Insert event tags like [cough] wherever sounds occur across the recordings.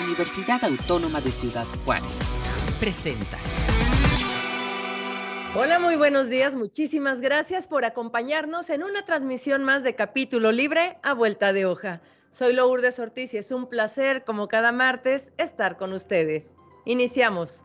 Universidad Autónoma de Ciudad Juárez. Presenta. Hola, muy buenos días. Muchísimas gracias por acompañarnos en una transmisión más de Capítulo Libre a Vuelta de Hoja. Soy Lourdes Ortiz y es un placer, como cada martes, estar con ustedes. Iniciamos.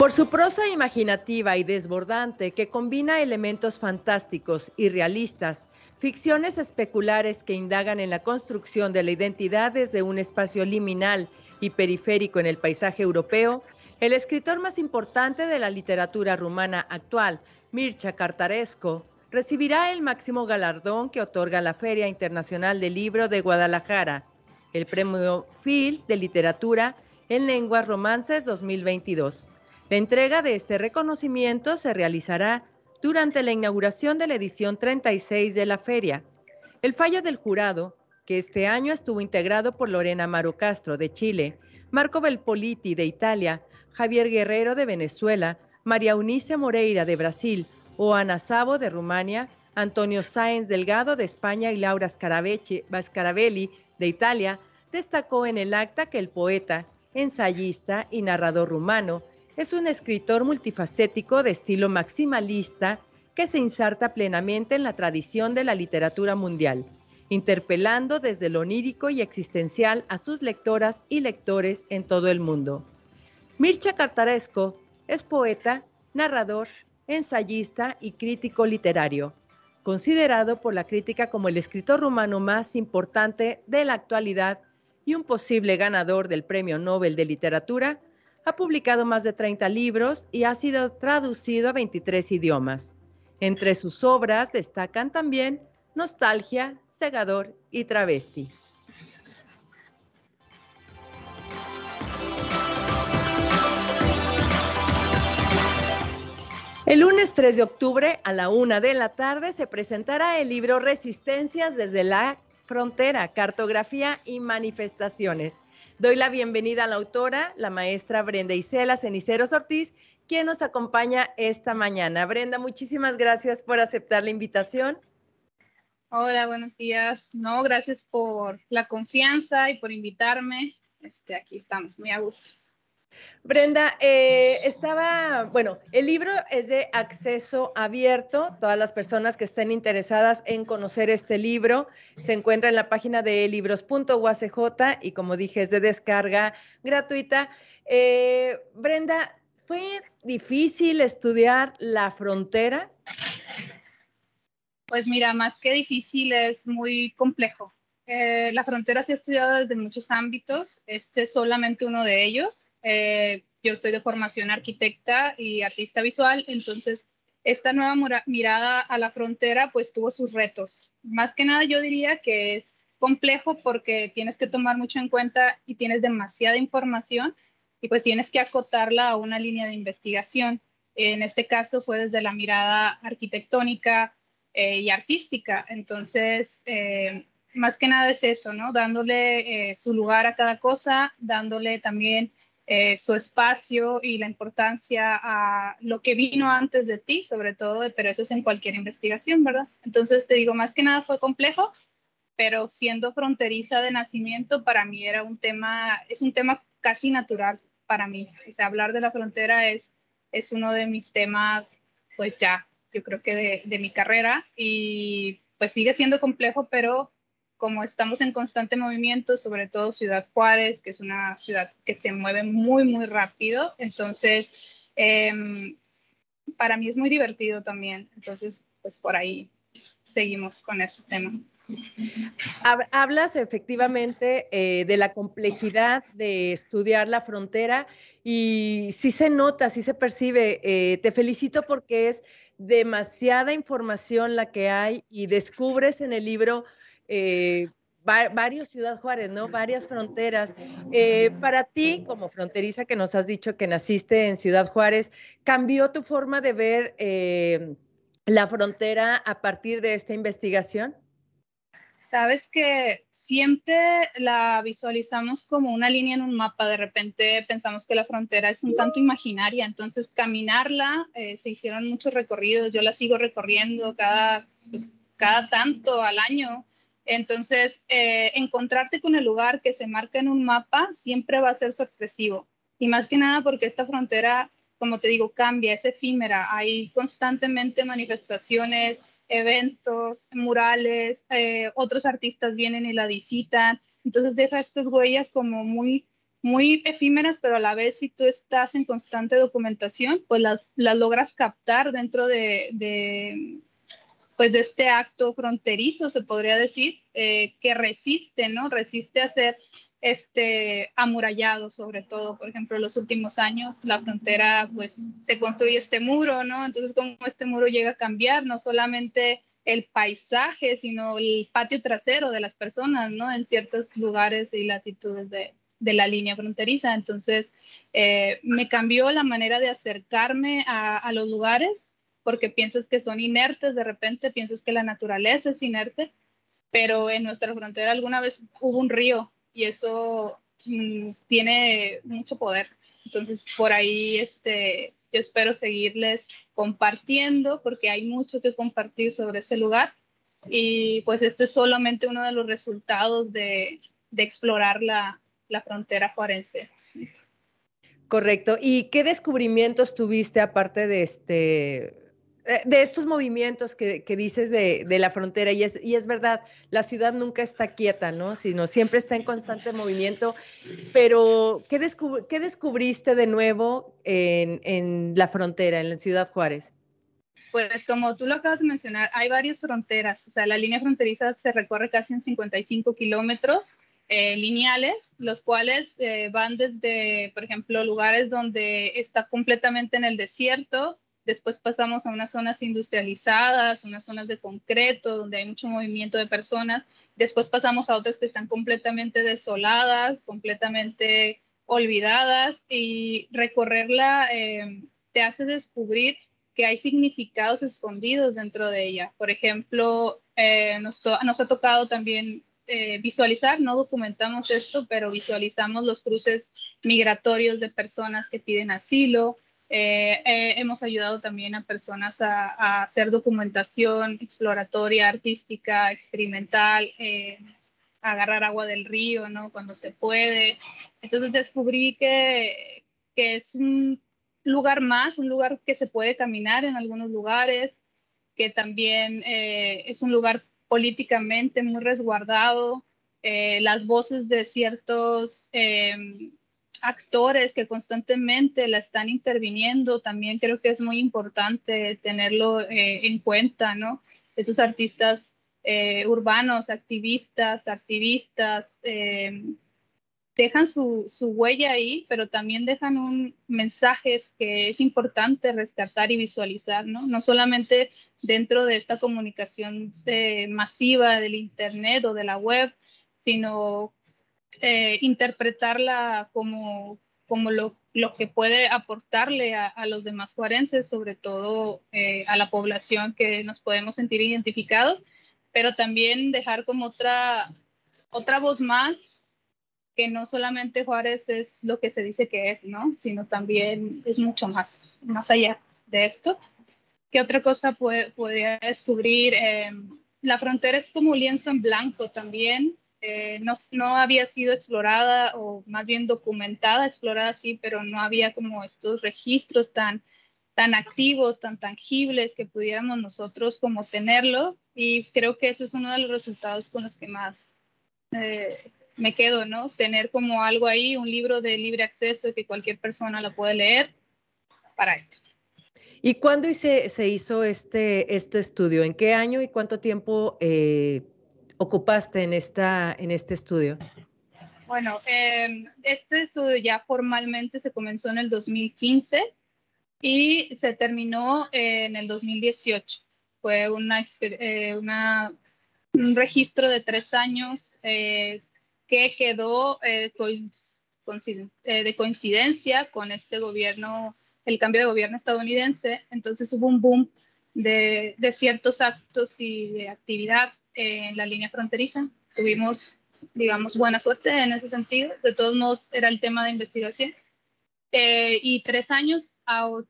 Por su prosa imaginativa y desbordante que combina elementos fantásticos y realistas, ficciones especulares que indagan en la construcción de la identidad desde un espacio liminal y periférico en el paisaje europeo, el escritor más importante de la literatura rumana actual, Mircea Cartaresco, recibirá el máximo galardón que otorga la Feria Internacional del Libro de Guadalajara, el Premio Phil de Literatura en Lenguas Romances 2022 la entrega de este reconocimiento se realizará durante la inauguración de la edición 36 de la feria. El fallo del jurado, que este año estuvo integrado por Lorena Maro Castro de Chile, Marco Belpoliti de Italia, Javier Guerrero de Venezuela, María Unice Moreira de Brasil, Oana Sabo de Rumania, Antonio Sáenz Delgado de España y Laura Scarabelli de Italia, destacó en el acta que el poeta, ensayista y narrador rumano es un escritor multifacético de estilo maximalista que se inserta plenamente en la tradición de la literatura mundial, interpelando desde lo onírico y existencial a sus lectoras y lectores en todo el mundo. Mircea Cartaresco es poeta, narrador, ensayista y crítico literario, considerado por la crítica como el escritor rumano más importante de la actualidad y un posible ganador del Premio Nobel de Literatura ha publicado más de 30 libros y ha sido traducido a 23 idiomas. Entre sus obras destacan también Nostalgia, Segador y Travesti. El lunes 3 de octubre a la una de la tarde se presentará el libro Resistencias desde la frontera, cartografía y manifestaciones. Doy la bienvenida a la autora, la maestra Brenda Isela Ceniceros Ortiz, quien nos acompaña esta mañana. Brenda, muchísimas gracias por aceptar la invitación. Hola, buenos días. No, gracias por la confianza y por invitarme. Este, aquí estamos, muy a gusto. Brenda, eh, estaba, bueno, el libro es de acceso abierto. Todas las personas que estén interesadas en conocer este libro se encuentra en la página de libros.uacj y como dije, es de descarga gratuita. Eh, Brenda, ¿fue difícil estudiar la frontera? Pues mira, más que difícil, es muy complejo. Eh, la frontera se ha estudiado desde muchos ámbitos, este es solamente uno de ellos. Eh, yo soy de formación arquitecta y artista visual, entonces esta nueva mirada a la frontera pues tuvo sus retos. Más que nada yo diría que es complejo porque tienes que tomar mucho en cuenta y tienes demasiada información y pues tienes que acotarla a una línea de investigación. En este caso fue desde la mirada arquitectónica eh, y artística. Entonces, más que nada es eso, ¿no? Dándole eh, su lugar a cada cosa, dándole también eh, su espacio y la importancia a lo que vino antes de ti, sobre todo, pero eso es en cualquier investigación, ¿verdad? Entonces, te digo, más que nada fue complejo, pero siendo fronteriza de nacimiento, para mí era un tema, es un tema casi natural para mí. O sea, hablar de la frontera es, es uno de mis temas, pues ya, yo creo que de, de mi carrera y pues sigue siendo complejo, pero como estamos en constante movimiento, sobre todo Ciudad Juárez, que es una ciudad que se mueve muy, muy rápido, entonces em, para mí es muy divertido también, entonces pues por ahí seguimos con este tema. Hablas efectivamente eh, de la complejidad de estudiar la frontera y sí se nota, sí se percibe. Eh, te felicito porque es demasiada información la que hay y descubres en el libro eh, varios Ciudad Juárez, ¿no? Varias fronteras. Eh, para ti, como fronteriza que nos has dicho que naciste en Ciudad Juárez, ¿cambió tu forma de ver eh, la frontera a partir de esta investigación? Sabes que siempre la visualizamos como una línea en un mapa, de repente pensamos que la frontera es un tanto imaginaria, entonces caminarla, se hicieron muchos recorridos, yo la sigo recorriendo cada, pues, cada tanto al año. Entonces, eh, encontrarte con el lugar que se marca en un mapa siempre va a ser sorpresivo. Y más que nada porque esta frontera, como te digo, cambia, es efímera. Hay constantemente manifestaciones, eventos, murales, eh, otros artistas vienen y la visitan. Entonces deja estas huellas como muy muy efímeras, pero a la vez si tú estás en constante documentación, pues las, logras captar dentro de, pues de este acto fronterizo, se podría decir, eh, que resiste, ¿no? Resiste a ser este, amurallado, sobre todo, por ejemplo, en los últimos años, la frontera, pues se construye este muro, ¿no? Entonces, ¿cómo este muro llega a cambiar? No solamente el paisaje, sino el patio trasero de las personas, ¿no? En ciertos lugares y latitudes de, de la línea fronteriza. Entonces, eh, me cambió la manera de acercarme a, los lugares porque piensas que son inertes, de repente piensas que la naturaleza es inerte, pero en nuestra frontera alguna vez hubo un río y eso mm, tiene mucho poder. Entonces, por ahí este, yo espero seguirles compartiendo porque hay mucho que compartir sobre ese lugar. Y pues este es solamente uno de los resultados de, de explorar la, la frontera forense. Correcto. ¿Y qué descubrimientos tuviste aparte de este de estos movimientos que, dices de, la frontera, y es, verdad, la ciudad nunca está quieta, ¿no? Sino siempre está en constante movimiento, pero ¿qué, qué descubriste de nuevo en, en, la frontera, en la ciudad Juárez? Pues como tú lo acabas de mencionar, hay varias fronteras, o sea, la línea fronteriza se recorre casi en 55 kilómetros, eh, lineales, los cuales eh, van desde, por ejemplo, lugares donde está completamente en el desierto, después pasamos a unas zonas industrializadas, unas zonas de concreto, donde hay mucho movimiento de personas, después pasamos a otras que están completamente desoladas, completamente olvidadas, y recorrerla eh, te hace descubrir que hay significados escondidos dentro de ella. Por ejemplo, nos, nos ha tocado también eh, visualizar, no documentamos esto, pero visualizamos los cruces migratorios de personas que piden asilo. Eh, eh, hemos ayudado también a personas a, hacer documentación exploratoria, artística, experimental, agarrar agua del río, ¿no? Cuando se puede. Entonces descubrí que, que es un lugar más, un lugar que se puede caminar en algunos lugares, que también es un lugar políticamente muy resguardado, eh, las voces de ciertos em, actores que constantemente la están interviniendo, también creo que es muy importante tenerlo eh, en cuenta, ¿no? Esos artistas eh, urbanos, activistas, activistas, em, dejan su, huella ahí, pero también dejan un mensajes que es importante rescatar y visualizar, ¿no? No solamente dentro de esta comunicación eh, masiva del Internet o de la web, sino eh, interpretarla como, como lo, que puede aportarle a, los demás juarenses, sobre todo eh, a la población que nos podemos sentir identificados, pero también dejar como otra, otra voz más que no solamente Juárez es lo que se dice que es, ¿no? Sino también es mucho más, más allá de esto. ¿Qué otra cosa puede, podría descubrir? Em, la frontera es como un lienzo en blanco también. Eh, no, no, había sido explorada o más bien documentada, explorada sí, pero no había como estos registros tan, tan activos, tan tangibles que pudiéramos nosotros como tenerlo. Y creo que ese es uno de los resultados con los que más eh, me quedo, ¿no? Tener como algo ahí, un libro de libre acceso que cualquier persona lo puede leer para esto. ¿Y cuándo se, se hizo este, este estudio? ¿En qué año y cuánto tiempo eh, ocupaste en, esta, en este estudio? Bueno, em, este estudio ya formalmente se comenzó en el 2015 y se terminó en el 2018. Fue una, eh, un registro de tres años eh, que quedó eh, eh, de coincidencia con este gobierno, el cambio de gobierno estadounidense. Entonces hubo un boom de, ciertos actos y de actividad en la línea fronteriza. Tuvimos, digamos, buena suerte en ese sentido. De todos modos, era el tema de investigación. Eh, y tres años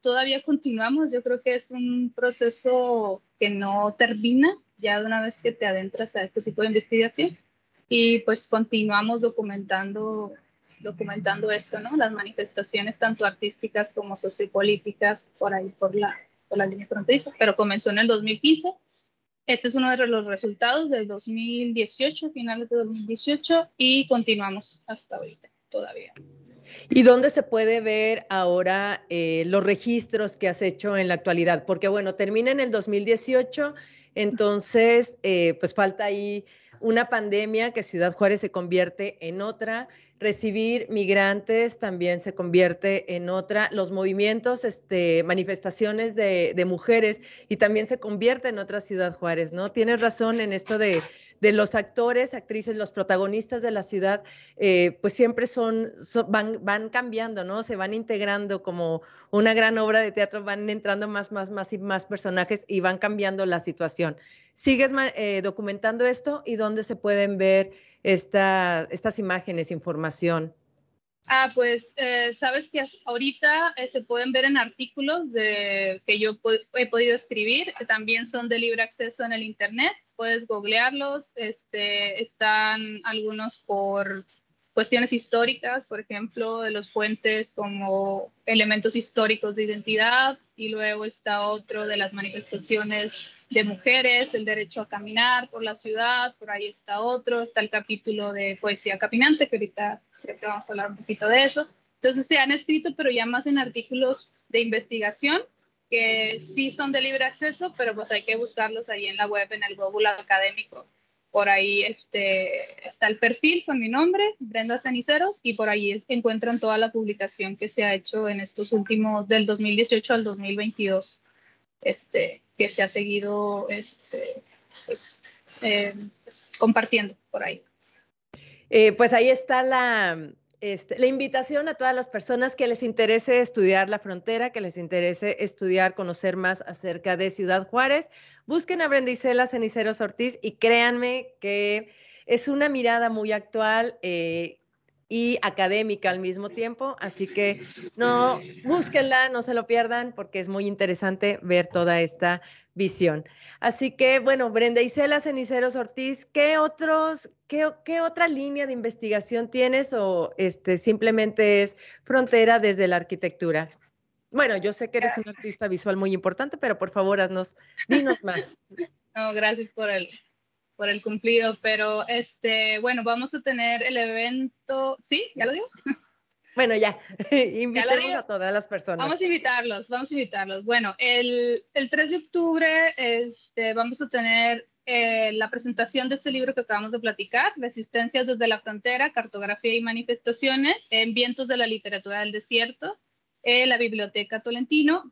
todavía continuamos. Yo creo que es un proceso que no termina ya de una vez que te adentras a este tipo de investigación. Y pues continuamos documentando, documentando esto, ¿no? Las manifestaciones tanto artísticas como sociopolíticas por ahí, por la, por la línea fronteriza, pero comenzó en el 2015. Este es uno de los resultados del 2018, finales de 2018, y continuamos hasta ahorita todavía. ¿Y dónde se puede ver ahora eh, los registros que has hecho en la actualidad? Porque bueno, termina en el 2018, entonces eh, pues falta ahí una pandemia que Ciudad Juárez se convierte en otra, recibir migrantes también se convierte en otra, los movimientos, este, manifestaciones de, mujeres y también se convierte en otra Ciudad Juárez, ¿no? Tienes razón en esto de de los actores, actrices, los protagonistas de la ciudad, eh, pues siempre son, van, van cambiando, ¿no? Se van integrando como una gran obra de teatro, van entrando más, más, más y más personajes y van cambiando la situación. ¿Sigues eh, documentando esto y dónde se pueden ver esta, estas imágenes, información? Ah, pues eh, sabes que ahorita se pueden ver en artículos de, que yo he podido escribir, que también son de libre acceso en el Internet puedes googlearlos. Este, están algunos por cuestiones históricas, por ejemplo, de los puentes como elementos históricos de identidad, y luego está otro de las manifestaciones de mujeres, el derecho a caminar por la ciudad, por ahí está otro, está el capítulo de poesía caminante, que ahorita creo que vamos a hablar un poquito de eso. Entonces se han escrito, pero ya más en artículos de investigación que sí son de libre acceso, pero pues hay que buscarlos ahí en la web, en el Google académico. Por ahí este, está el perfil con mi nombre, Brenda Ceniceros, y por ahí encuentran toda la publicación que se ha hecho en estos últimos, del 2018 al 2022, este, que se ha seguido este, pues, eh, compartiendo por ahí. Eh, pues ahí está la, este, la invitación a todas las personas que les interese estudiar la frontera, que les interese estudiar, conocer más acerca de Ciudad Juárez, busquen a Brendisela Ceniceros Ortiz y créanme que es una mirada muy actual. Eh, y académica al mismo tiempo, así que no, búsquenla, no se lo pierdan porque es muy interesante ver toda esta visión. Así que, bueno, Brenda Isela Ceniceros Ortiz, ¿qué otros, qué, qué, otra línea de investigación tienes o este simplemente es frontera desde la arquitectura? Bueno, yo sé que eres un artista visual muy importante, pero por favor, haznos, dinos más. [laughs] No, gracias por el, por el cumplido, pero este, bueno, vamos a tener el evento, ¿sí? ¿Ya lo digo? [laughs] Bueno, ya, [laughs] invitemos a todas las personas. Vamos a invitarlos, vamos a invitarlos. Bueno, el, el 3 de octubre este, vamos a tener eh, la presentación de este libro que acabamos de platicar, Resistencias desde la frontera, cartografía y manifestaciones en vientos de la literatura del desierto en la Biblioteca Tolentino.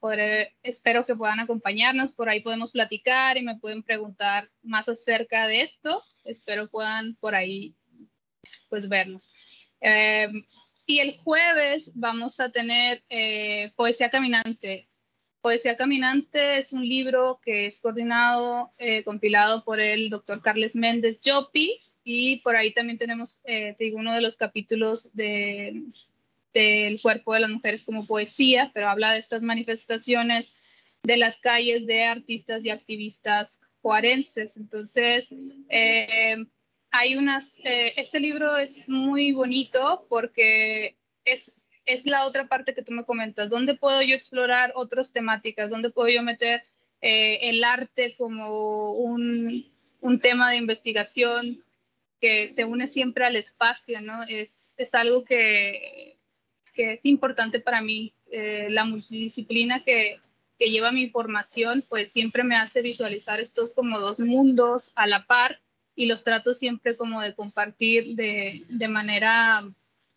espero que puedan acompañarnos, por ahí podemos platicar y me pueden preguntar más acerca de esto. Espero puedan por ahí pues vernos. Em, y el jueves vamos a tener eh, Poesía Caminante. Poesía Caminante es un libro que es coordinado, eh, compilado por el doctor Carles Méndez Llopis y por ahí también tenemos, eh, digo, uno de los capítulos de del cuerpo de las mujeres como poesía, pero habla de estas manifestaciones de las calles de artistas y activistas juarenses. Entonces, eh, hay unas, eh, este libro es muy bonito porque es, es la otra parte que tú me comentas, ¿dónde puedo yo explorar otras temáticas? ¿Dónde puedo yo meter eh, el arte como un, un, tema de investigación que se une siempre al espacio, ¿no? Es, es algo que que es importante para mí. Eh, la multidisciplina que, que lleva mi formación, pues siempre me hace visualizar estos como dos mundos a la par y los trato siempre como de compartir de, de manera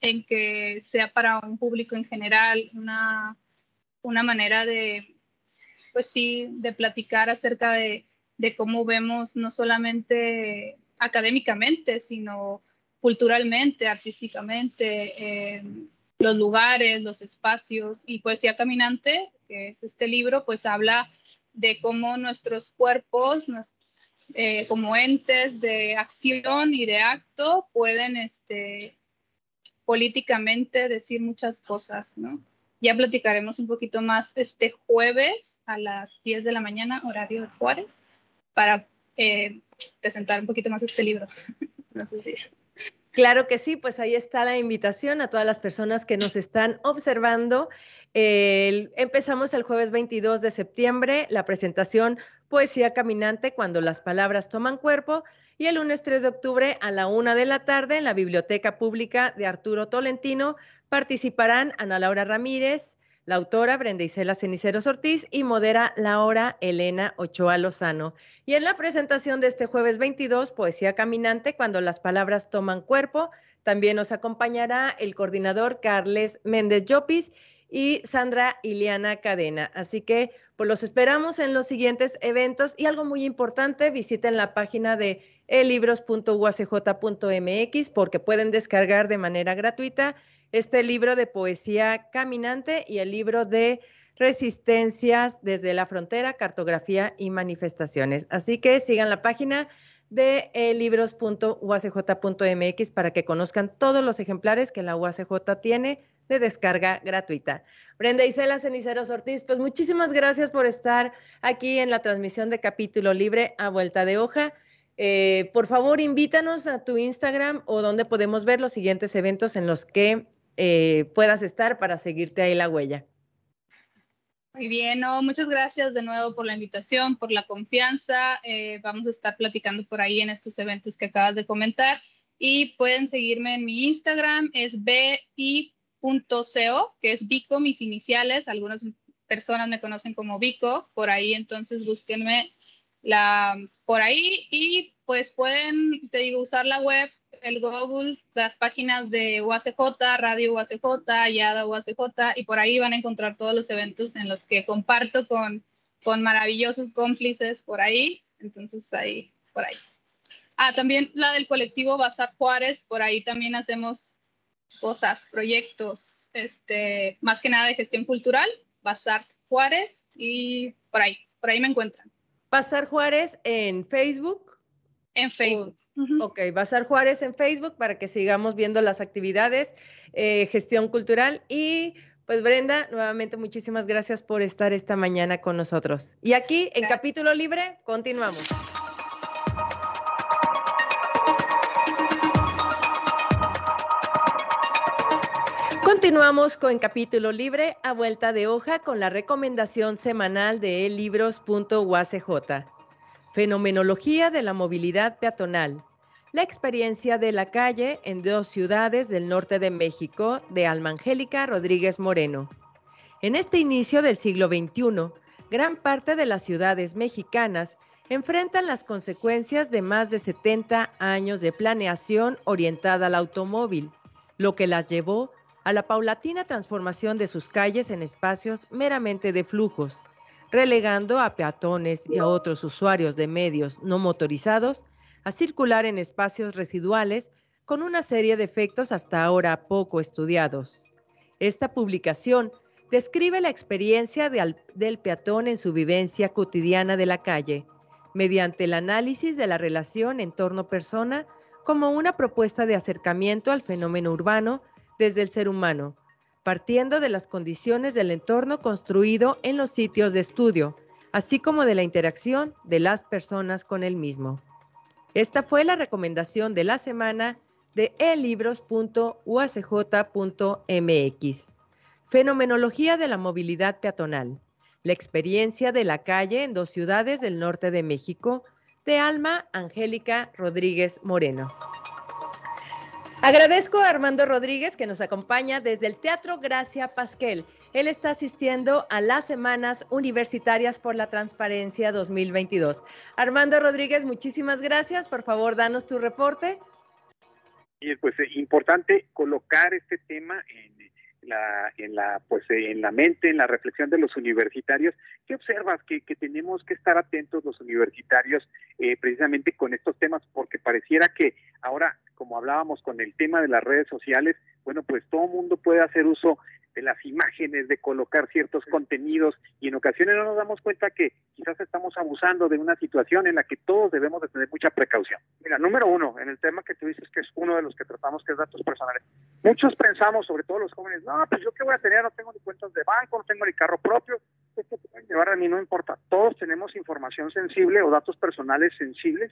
en que sea para un público en general una, una manera de, pues sí, de platicar acerca de, de cómo vemos no solamente académicamente, sino culturalmente, artísticamente, eh, los lugares, los espacios y Poesía Caminante, que es este libro, pues habla de cómo nuestros cuerpos, eh, como entes de acción y de acto, pueden este, políticamente decir muchas cosas, ¿no? Ya platicaremos un poquito más este jueves a las 10 de la mañana, horario de Juárez, para eh, presentar un poquito más este libro. [laughs] no sé si... Claro que sí, pues ahí está la invitación a todas las personas que nos están observando. empezamos el jueves 22 de septiembre la presentación Poesía Caminante cuando las palabras toman cuerpo y el lunes 3 de octubre a la una de la tarde en la Biblioteca Pública de Arturo Tolentino participarán Ana Laura Ramírez, la autora Brenda Isela Ceniceros Ortiz y modera la hora Elena Ochoa Lozano. Y en la presentación de este jueves 22, Poesía Caminante, cuando las palabras toman cuerpo, también nos acompañará el coordinador Carles Méndez Llopis y Sandra Iliana Cadena. Así que pues los esperamos en los siguientes eventos y algo muy importante, visiten la página de elibros.uacj.mx porque pueden descargar de manera gratuita este libro de poesía caminante y el libro de resistencias desde la frontera, cartografía y manifestaciones. Así que sigan la página de libros.uacj.mx para que conozcan todos los ejemplares que la UACJ tiene de descarga gratuita. Brenda Isela Ceniceros Ortiz, pues muchísimas gracias por estar aquí en la transmisión de Capítulo Libre a Vuelta de Hoja. Eh, por favor, invítanos a tu Instagram o donde podemos ver los siguientes eventos en los que eh, puedas estar para seguirte ahí la huella. Muy bien, muchas gracias de nuevo por la invitación, por la confianza. Eh, vamos a estar platicando por ahí en estos eventos que acabas de comentar. Y pueden seguirme en mi Instagram, es bi.co, que es Bico, mis iniciales. Algunas personas me conocen como Bico, por ahí entonces búsquenme la, por ahí y pues pueden, te digo, usar la web el Google, las páginas de UACJ, Radio UACJ, Yada UACJ, y por ahí van a encontrar todos los eventos en los que comparto con, con maravillosos cómplices por ahí. Entonces, ahí, por ahí. Ah, también la del colectivo Bazar Juárez, por ahí también hacemos cosas, proyectos, este, más que nada de gestión cultural, Bazar Juárez, y por ahí, por ahí me encuentran. Bazar Juárez en Facebook. En Facebook. Ok, Bazar Juárez en Facebook para que sigamos viendo las actividades, eh, gestión cultural y pues Brenda, nuevamente muchísimas gracias por estar esta mañana con nosotros. Y aquí en capítulo libre continuamos. Continuamos con capítulo libre a vuelta de hoja con la recomendación semanal de libros.uacj. Fenomenología de la movilidad peatonal. La experiencia de la calle en dos ciudades del norte de México de Alma Angélica Rodríguez Moreno. En este inicio del siglo XXI, gran parte de las ciudades mexicanas enfrentan las consecuencias de más de 70 años de planeación orientada al automóvil, lo que las llevó a la paulatina transformación de sus calles en espacios meramente de flujos, relegando a peatones y a otros usuarios de medios no motorizados a circular en espacios residuales con una serie de efectos hasta ahora poco estudiados. Esta publicación describe la experiencia del peatón en su vivencia cotidiana de la calle, mediante el análisis de la relación entorno-persona como una propuesta de acercamiento al fenómeno urbano desde el ser humano, partiendo de las condiciones del entorno construido en los sitios de estudio, así como de la interacción de las personas con el mismo. Esta fue la recomendación de la semana de elibros.uacj.mx. Fenomenología de la movilidad peatonal. La experiencia de la calle en dos ciudades del norte de México, de Alma Angélica Rodríguez Moreno. Agradezco a Armando Rodríguez que nos acompaña desde el Teatro Gracia Pasquel. Él está asistiendo a las Semanas Universitarias por la Transparencia 2022. Armando Rodríguez, muchísimas gracias. Por favor, danos tu reporte. Y pues es importante colocar este tema en la, en la pues en la mente, en la reflexión de los universitarios. ¿Qué observas? Que, tenemos que estar atentos los universitarios eh, precisamente con estos temas, porque pareciera que ahora, como hablábamos con el tema de las redes sociales, bueno, pues todo mundo puede hacer uso de las imágenes, de colocar ciertos contenidos y en ocasiones no nos damos cuenta que quizás estamos abusando de una situación en la que todos debemos de tener mucha precaución. Mira, número uno, en el tema que tú dices que es uno de los que tratamos que es datos personales, muchos pensamos, sobre todo los jóvenes, no, pues yo qué voy a tener, no tengo ni cuentas de banco, no tengo ni carro propio, es que ahora a mí no importa. Todos tenemos información sensible o datos personales sensibles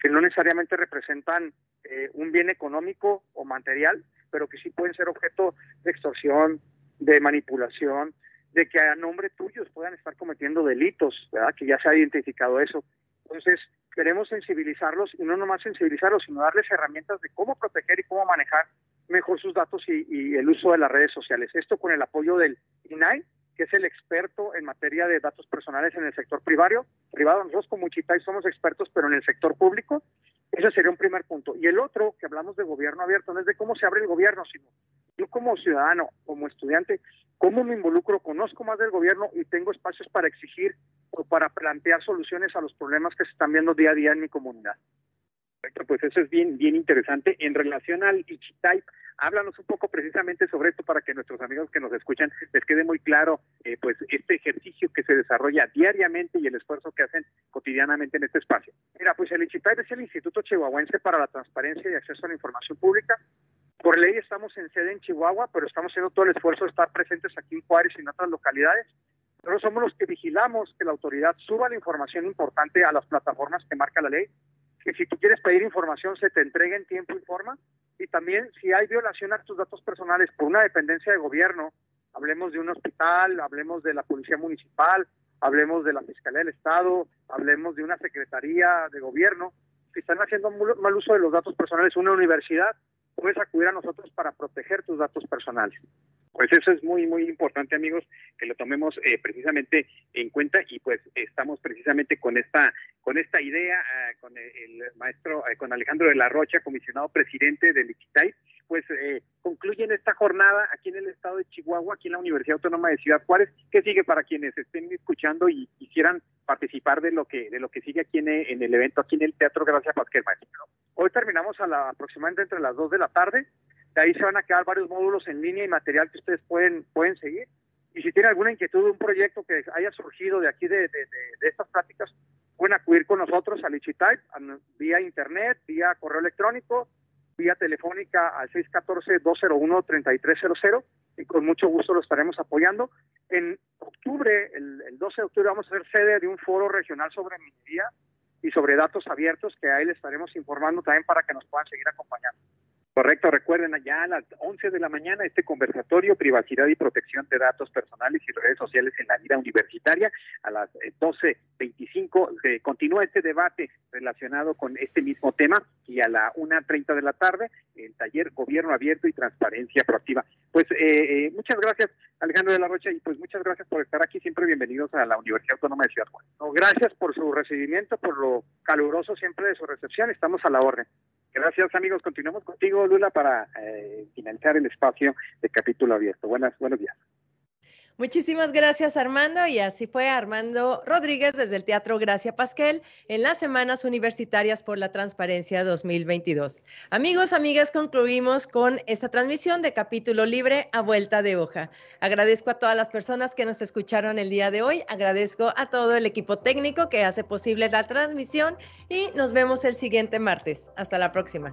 que no necesariamente representan eh, un bien económico o material, pero que sí pueden ser objeto de extorsión, de manipulación, de que a nombre tuyos puedan estar cometiendo delitos, ¿verdad? Que ya se ha identificado eso. Entonces, queremos sensibilizarlos y no nomás sensibilizarlos, sino darles herramientas de cómo proteger y cómo manejar mejor sus datos y, y el uso de las redes sociales. Esto con el apoyo del INAI, que es el experto en materia de datos personales en el sector privado. privado. Nosotros como Chitay somos expertos, pero en el sector público. Ese sería un primer punto. Y el otro, que hablamos de gobierno abierto, no es de cómo se abre el gobierno, sino yo como ciudadano, como estudiante, cómo me involucro, conozco más del gobierno y tengo espacios para exigir o para plantear soluciones a los problemas que se están viendo día a día en mi comunidad. Perfecto, pues eso es bien, bien interesante. En relación al Ichitype, háblanos un poco precisamente sobre esto para que nuestros amigos que nos escuchan les quede muy claro eh, pues este ejercicio que se desarrolla diariamente y el esfuerzo que hacen cotidianamente en este espacio. Mira, pues el Ichitype es el Instituto Chihuahuense para la Transparencia y Acceso a la Información Pública. Por ley estamos en sede en Chihuahua, pero estamos haciendo todo el esfuerzo de estar presentes aquí en Juárez y en otras localidades. Nosotros somos los que vigilamos que la autoridad suba la información importante a las plataformas que marca la ley que si tú quieres pedir información se te entregue en tiempo y forma. Y también si hay violación a tus datos personales por una dependencia de gobierno, hablemos de un hospital, hablemos de la policía municipal, hablemos de la Fiscalía del Estado, hablemos de una secretaría de gobierno, si están haciendo mal uso de los datos personales, una universidad, puedes acudir a nosotros para proteger tus datos personales. Pues eso es muy, muy importante, amigos, que lo tomemos eh, precisamente en cuenta y pues estamos precisamente con esta, con esta idea, eh, con el, maestro, eh, con Alejandro de la Rocha, comisionado presidente del ICITAI, pues concluyen esta jornada aquí en el estado de Chihuahua, aquí en la Universidad Autónoma de Ciudad Juárez. ¿Qué sigue para quienes estén escuchando y quisieran participar de lo que, de lo que sigue aquí en, el evento, aquí en el Teatro Gracia Pasquel, maestro? Hoy terminamos a la, aproximadamente entre las 2 de la tarde. De ahí se van a quedar varios módulos en línea y material que ustedes pueden, pueden seguir. Y si tienen alguna inquietud de un proyecto que haya surgido de aquí de, de, estas prácticas, pueden acudir con nosotros al Ichitype vía internet, vía correo electrónico, vía telefónica al 614-201-3300 y con mucho gusto lo estaremos apoyando. En octubre, el, el 12 de octubre, vamos a ser sede de un foro regional sobre minería y sobre datos abiertos que ahí les estaremos informando también para que nos puedan seguir acompañando. Correcto, recuerden allá a las 11 de la mañana este conversatorio Privacidad y Protección de Datos Personales y Redes Sociales en la Vida Universitaria. A las 12.25 eh, eh, continúa este debate relacionado con este mismo tema y a la 1.30 de la tarde el taller Gobierno Abierto y Transparencia Proactiva. Pues eh, muchas gracias Alejandro de la Rocha y pues muchas gracias por estar aquí. Siempre bienvenidos a la Universidad Autónoma de Ciudad Juárez. gracias por su recibimiento, por lo caluroso siempre de su recepción. Estamos a la orden. Gracias amigos, continuamos contigo Lula para eh, finalizar el espacio de capítulo abierto. Buenas, buenos días. Muchísimas gracias Armando y así fue Armando Rodríguez desde el Teatro Gracia Pasquel en las Semanas Universitarias por la Transparencia 2022. Amigos, amigas, concluimos con esta transmisión de capítulo libre a vuelta de hoja. Agradezco a todas las personas que nos escucharon el día de hoy, agradezco a todo el equipo técnico que hace posible la transmisión y nos vemos el siguiente martes. Hasta la próxima.